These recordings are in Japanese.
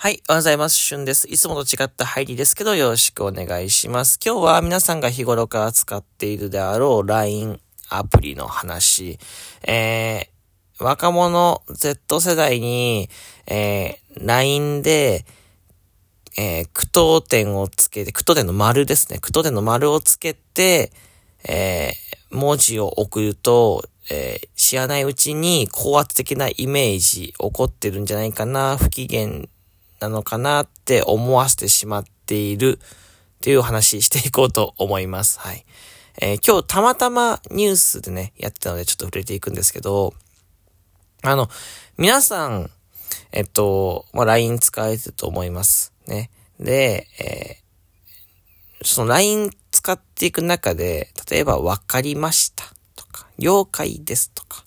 はい、おはようございます。しゅんです。いつもと違った入りですけど、よろしくお願いします。今日は皆さんが日頃から使っているであろう LINE アプリの話。えー、若者 Z 世代に、えー、LINE で、えー、句読点をつけて、句読点の丸ですね。句読点の丸をつけて、えー、文字を送ると、えー、知らないうちに高圧的なイメージ起こってるんじゃないかな、不機嫌なのかなって思わせてしまっているっていう話していこうと思います。はい。えー、今日たまたまニュースでね、やってたのでちょっと触れていくんですけど、あの、皆さん、えっと、まあ、LINE 使われてると思います。ね。で、えー、その LINE 使っていく中で、例えば分かりましたとか、了解ですとか、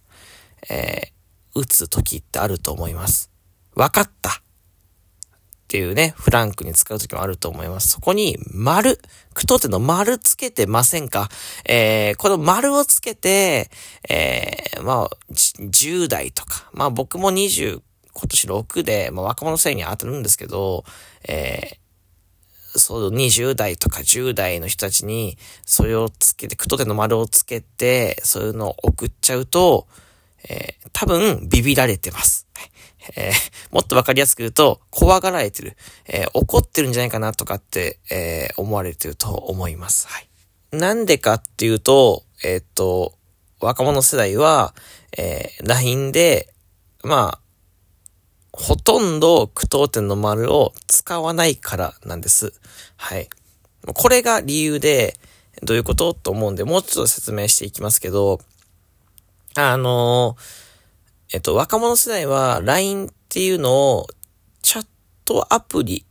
えー、打つ時ってあると思います。分かったっていうね、フランクに使う時もあると思います。そこに、丸、句読点の丸つけてませんか？えー、この丸をつけて、えー、まあ、10代とか、まあ僕も20、今年6で、まあ若者世代に当たるんですけど、えー、そう、20代とか10代の人たちに、それをつけて、句読点の丸をつけて、そういうのを送っちゃうと、えー、多分、ビビられてます。えー、もっとわかりやすく言うと、怖がられてる、えー、怒ってるんじゃないかなとかって、えー、思われてると思います。はい。なんでかっていうと、えっと、若者世代は、え LINE で、まあ、ほとんど句読点の丸を使わないからなんです。はい。これが理由で、どういうことと思うんで、もうちょっと説明していきますけど、あのーえっと、若者世代は LINE っていうのをチャットアプリ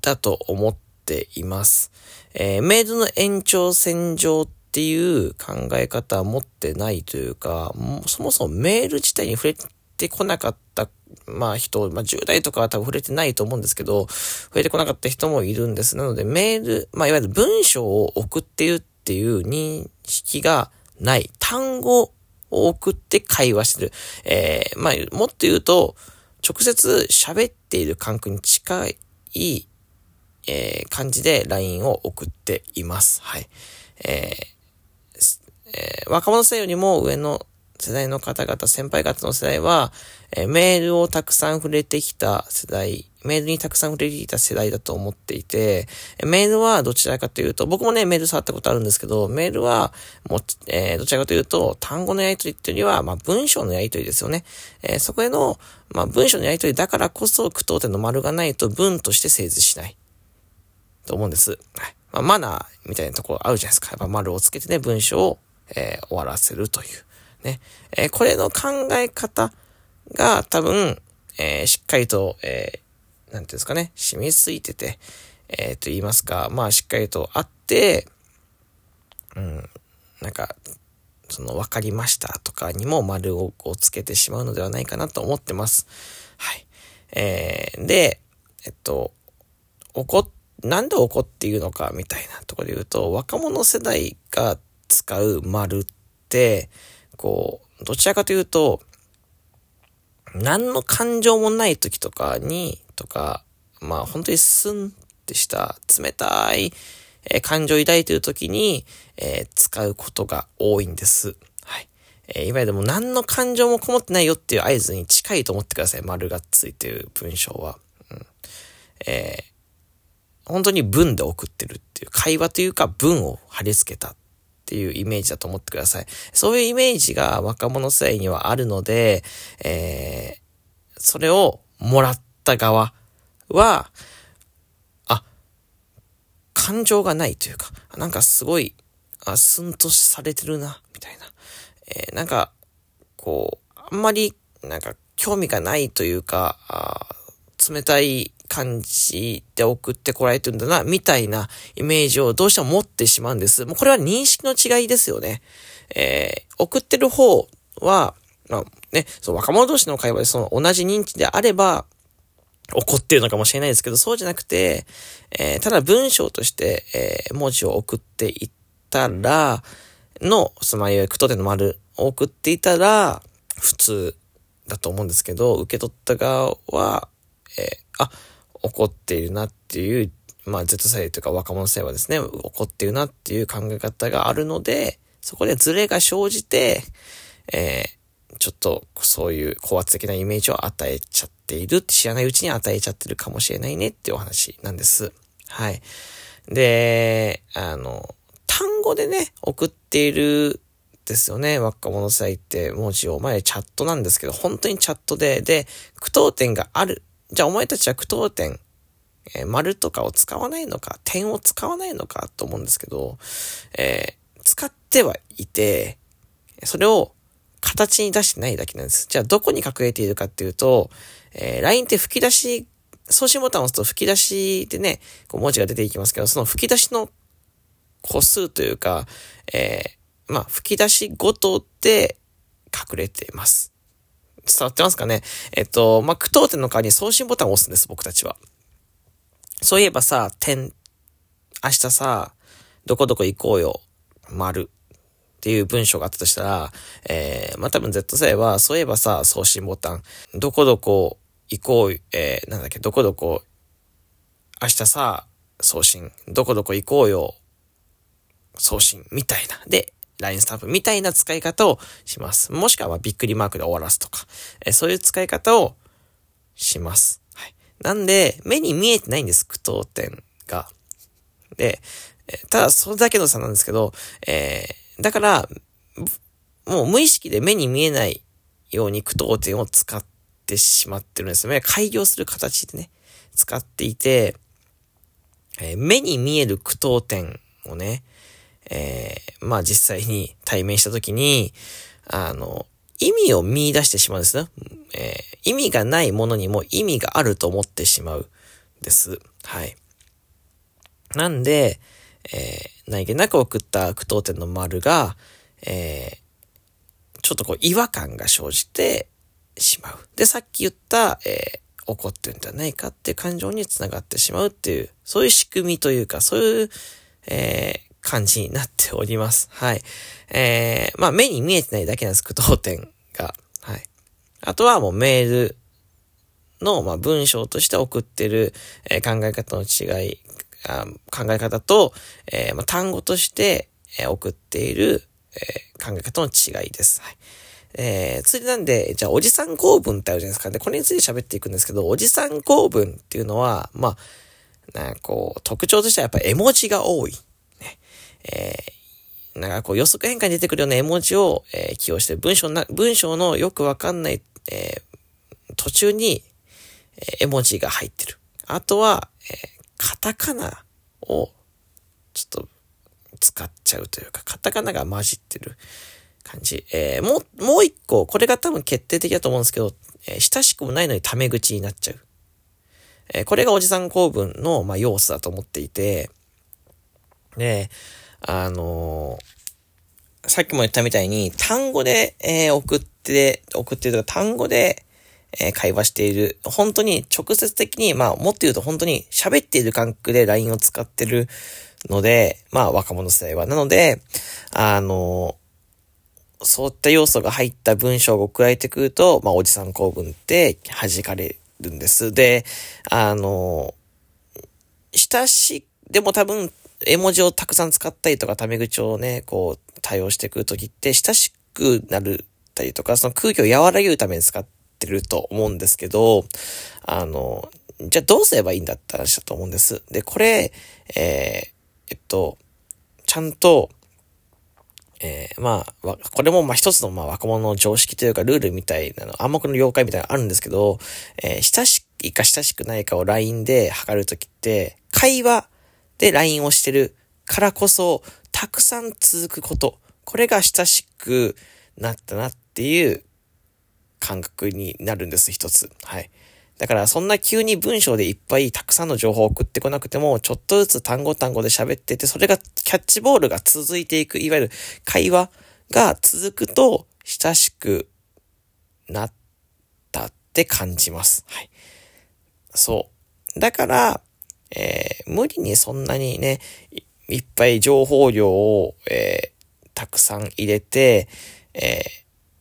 だと思っています。えー、メールの延長線上っていう考え方は持ってないというか、もそもそもメール自体に触れてこなかった、まあ人、まあ10代とかは多分触れてないと思うんですけど、触れてこなかった人もいるんです。なのでメール、まあいわゆる文章を送っているっていう認識がない。単語送って会話してる。えー、まあ、もっと言うと、直接喋っている感覚に近い、えー、感じで LINE を送っています。はい。えーえー、若者世代よりも上の世代の方々、先輩方の世代は、えー、メールをたくさん触れてきた世代、メールにたくさん触れてきた世代だと思っていて、メールはどちらかというと、僕もね、メール触ったことあるんですけど、メールは、もえー、どちらかというと、単語のやりとりっていうよりは、まあ、文章のやりとりですよね。えー、そこへの、まあ、文章のやりとりだからこそ、句読点の丸がないと文として成立しない。と思うんです。はい。まあ、マナーみたいなとこあるじゃないですか。やっぱ丸をつけてね、文章を、えー、終わらせるという。ね。えー、これの考え方が多分、えー、しっかりと、えー、なんていうんですかね、染みついてて、えー、と言いますか、まあしっかりとあって、うん、なんか、その、わかりましたとかにも丸ををつけてしまうのではないかなと思ってます。はい。えー、で、えっと、怒なんで怒っているのかみたいなところで言うと、若者世代が使う丸って、こう、どちらかというと、何の感情もない時とかに、とか、まあ本当にスンってした冷たい、え、感情を抱いている時に、えー、使うことが多いんです。はい。えー、いわゆるも何の感情もこもってないよっていう合図に近いと思ってください。丸がついてる文章は。うん。えー、本当に文で送ってるっていう会話というか文を貼り付けたっていうイメージだと思ってください。そういうイメージが若者世代にはあるので、えー、それをもらった側は、あ、感情がないというか、なんかすごい、あ、すんとされてるな、みたいな。えー、なんか、こう、あんまり、なんか、興味がないというか、冷たい感じで送ってこられてるんだな、みたいなイメージをどうしても持ってしまうんです。もうこれは認識の違いですよね。えー、送ってる方は、まあね、そう、若者同士の会話でその同じ認知であれば、怒ってるのかもしれないですけど、そうじゃなくて、えー、ただ文章として、えー、文字を送っていったら、の、その、いわゆる句読点の丸を送っていたら、普通だと思うんですけど、受け取った側は、えー、あ、起こっているなっていう、まあ Z 世代というか若者世代はですね、起こっているなっていう考え方があるので、そこでズレが生じて、えー、ちょっとそういう高圧的なイメージを与えちゃっているって知らないうちに与えちゃってるかもしれないねっていうお話なんです。はい。で、あの、単語でね、送っているですよね。若者世代って文字を、前チャットなんですけど、本当にチャットで、で、句読点がある。じゃあお前たちは句読点、えー、丸とかを使わないのか、点を使わないのかと思うんですけど、えー、使ってはいて、それを形に出してないだけなんです。じゃあどこに隠れているかっていうと、えー、LINE って吹き出し、送信ボタンを押すと吹き出しでね、こう文字が出ていきますけど、その吹き出しの個数というか、えー、まあ、吹き出しごとで隠れています。伝わってますかね？えっと、まあ、句読点の代わりに送信ボタンを押すんです、僕たちは。そういえばさ、点、明日さ、どこどこ行こうよ、丸。っていう文章があったとしたら、えー、まあ、多分 Z 世代は、そういえばさ、送信ボタン、どこどこ行こう、えー、なんだっけ、どこどこ、明日さ、送信、どこどこ行こうよ、送信、みたいな。で、LINE スタンプみたいな使い方をします。もしくはびっくりマークで終わらすとか、え、そういう使い方をします。はい。なんで、目に見えてないんです、句読点が。で、え、ただそれだけの差なんですけど、えー、だから、もう無意識で目に見えないように句読点を使ってしまってるんですよね。開業する形でね、使っていて、えー、目に見える句読点をね、えー、まあ実際に対面したときに、あの、意味を見出してしまうんですね。えー、意味がないものにも意味があると思ってしまうです。はい。なんで、えー、何気なく送った句読点の丸が、えー、ちょっとこう違和感が生じてしまう。で、さっき言った、えー、怒ってるんじゃないかっていう感情につながってしまうっていう、そういう仕組みというか、そういう、えー、感じになっております。はい。えー、まあ目に見えてないだけなんです、句読点が。はい。あとはもうメールの、まあ、文章として送ってる、えー、考え方の違いあ考え方と、えー、まあ、単語として、えー、送っている、えー、考え方の違いです。はい。えー、ついなんで、じゃあ、おじさん公文ってあるじゃないですか。で、これについて喋っていくんですけど、おじさん公文っていうのは、まあ、なんかこう、特徴としてはやっぱ絵文字が多い。えー、なんかこう予測変化に出てくるような絵文字を、えー、起用して、文章な、文章のよくわかんない、えー、途中に、えー、絵文字が入ってる。あとは、えー、カタカナをちょっと使っちゃうというか、カタカナが混じってる感じ。えー、もう、もう一個、これが多分決定的だと思うんですけど、えー、親しくもないのにタメ口になっちゃう。えー、これがおじさん公文の、まあ、要素だと思っていて、で、あのー、さっきも言ったみたいに、単語で、えー、送って、送ってるとか、単語で、え会話している。本当に直接的に、まあ、もっと言うと本当に喋っている感覚で LINE を使ってるので、まあ、若者世代は。なので、あの、そういった要素が入った文章を加えてくると、まあ、おじさん公文って弾かれるんです。で、あの、親し、でも多分、絵文字をたくさん使ったりとか、タメ口をね、こう、対応していくるときって、親しくなるたりとか、その空気を和らげるために使ってってると思うんですけど、あの、じゃあどうすればいいんだって話だと思うんです。で、これ、えー、えっと、ちゃんと、えー、まあ、これもまあ一つのまあ若者の常識というかルールみたいなの、暗黙の了解みたいなのあるんですけど、えー、親しいか親しくないかを LINE で測るときって、会話で LINE をしてるからこそ、たくさん続くこと。これが親しくなったなっていう感覚になるんです、一つ。はい。だからそんな急に文章でいっぱいたくさんの情報を送ってこなくても、ちょっとずつ単語単語で喋ってて、それがキャッチボールが続いていく、いわゆる会話が続くと親しくなったって感じます。はい。そう。だから、えー、無理にそんなにね、いっぱい情報量を、えー、たくさん入れて、え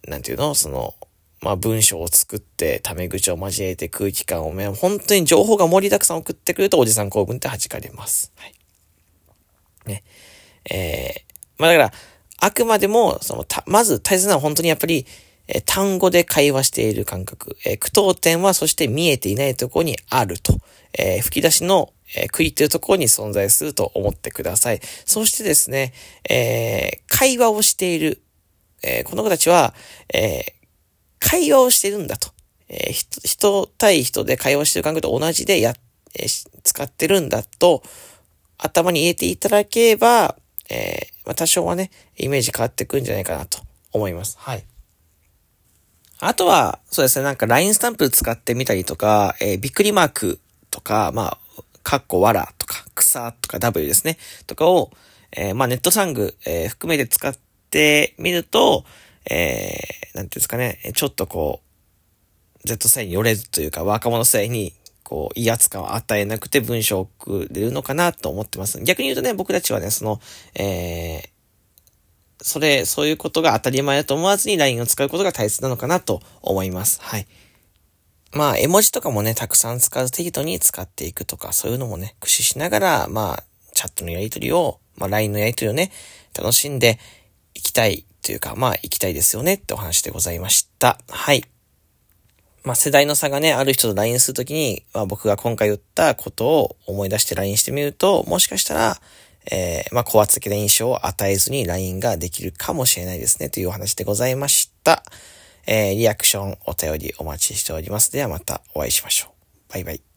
ー、なんていうの？その、まあ文章を作ってタメ口を交えて空気感を、ね、本当に情報が盛りだくさん送ってくるとおじさん構文って弾かれます。はい。ね。えー、まあだから、あくまでも、その、た、まず大切なのは本当にやっぱり、え単語で会話している感覚。え句読点はそして見えていないところにあると。え吹き出しの、えー、区切っているところに存在すると思ってください。そしてですね、え会話をしている。えこの子たちは、え会話をしてるんだと。えー、人対人で会話してる感覚と同じでや、え、使ってるんだと、頭に入れていただければ、えー、ま、多少はね、イメージ変わってくんじゃないかなと思います。はい。あとは、そうですね、なんか LINE スタンプ使ってみたりとか、えー、びっくりマークとか、まあ、かっこわらとか、草とか W ですね、とかを、えー、まあ、ネットサング、えー、含めて使ってみると、えー、なんていうんですかね、ちょっとこう、Z 世代に寄れずというか、若者世代に、こう、威圧感を与えなくて文章を送れるのかなと思ってます。逆に言うとね、僕たちはね、その、えー、それ、そういうことが当たり前だと思わずに LINE を使うことが大切なのかなと思います。はい。まあ、絵文字とかもね、たくさん使う適度に使っていくとか、そういうのもね、駆使しながら、まあ、チャットのやりとりを、まあ、LINE のやりとりをね、楽しんでいきたいというか、まあ、行きたいですよねってお話でございました。はい。まあ、世代の差がね、ある人と LINE するときに、まあ、僕が今回言ったことを思い出して LINE してみると、もしかしたら、えー、まあ、高圧的な印象を与えずに LINE ができるかもしれないですね、というお話でございました。えー、リアクション、お便りお待ちしております。ではまたお会いしましょう。バイバイ。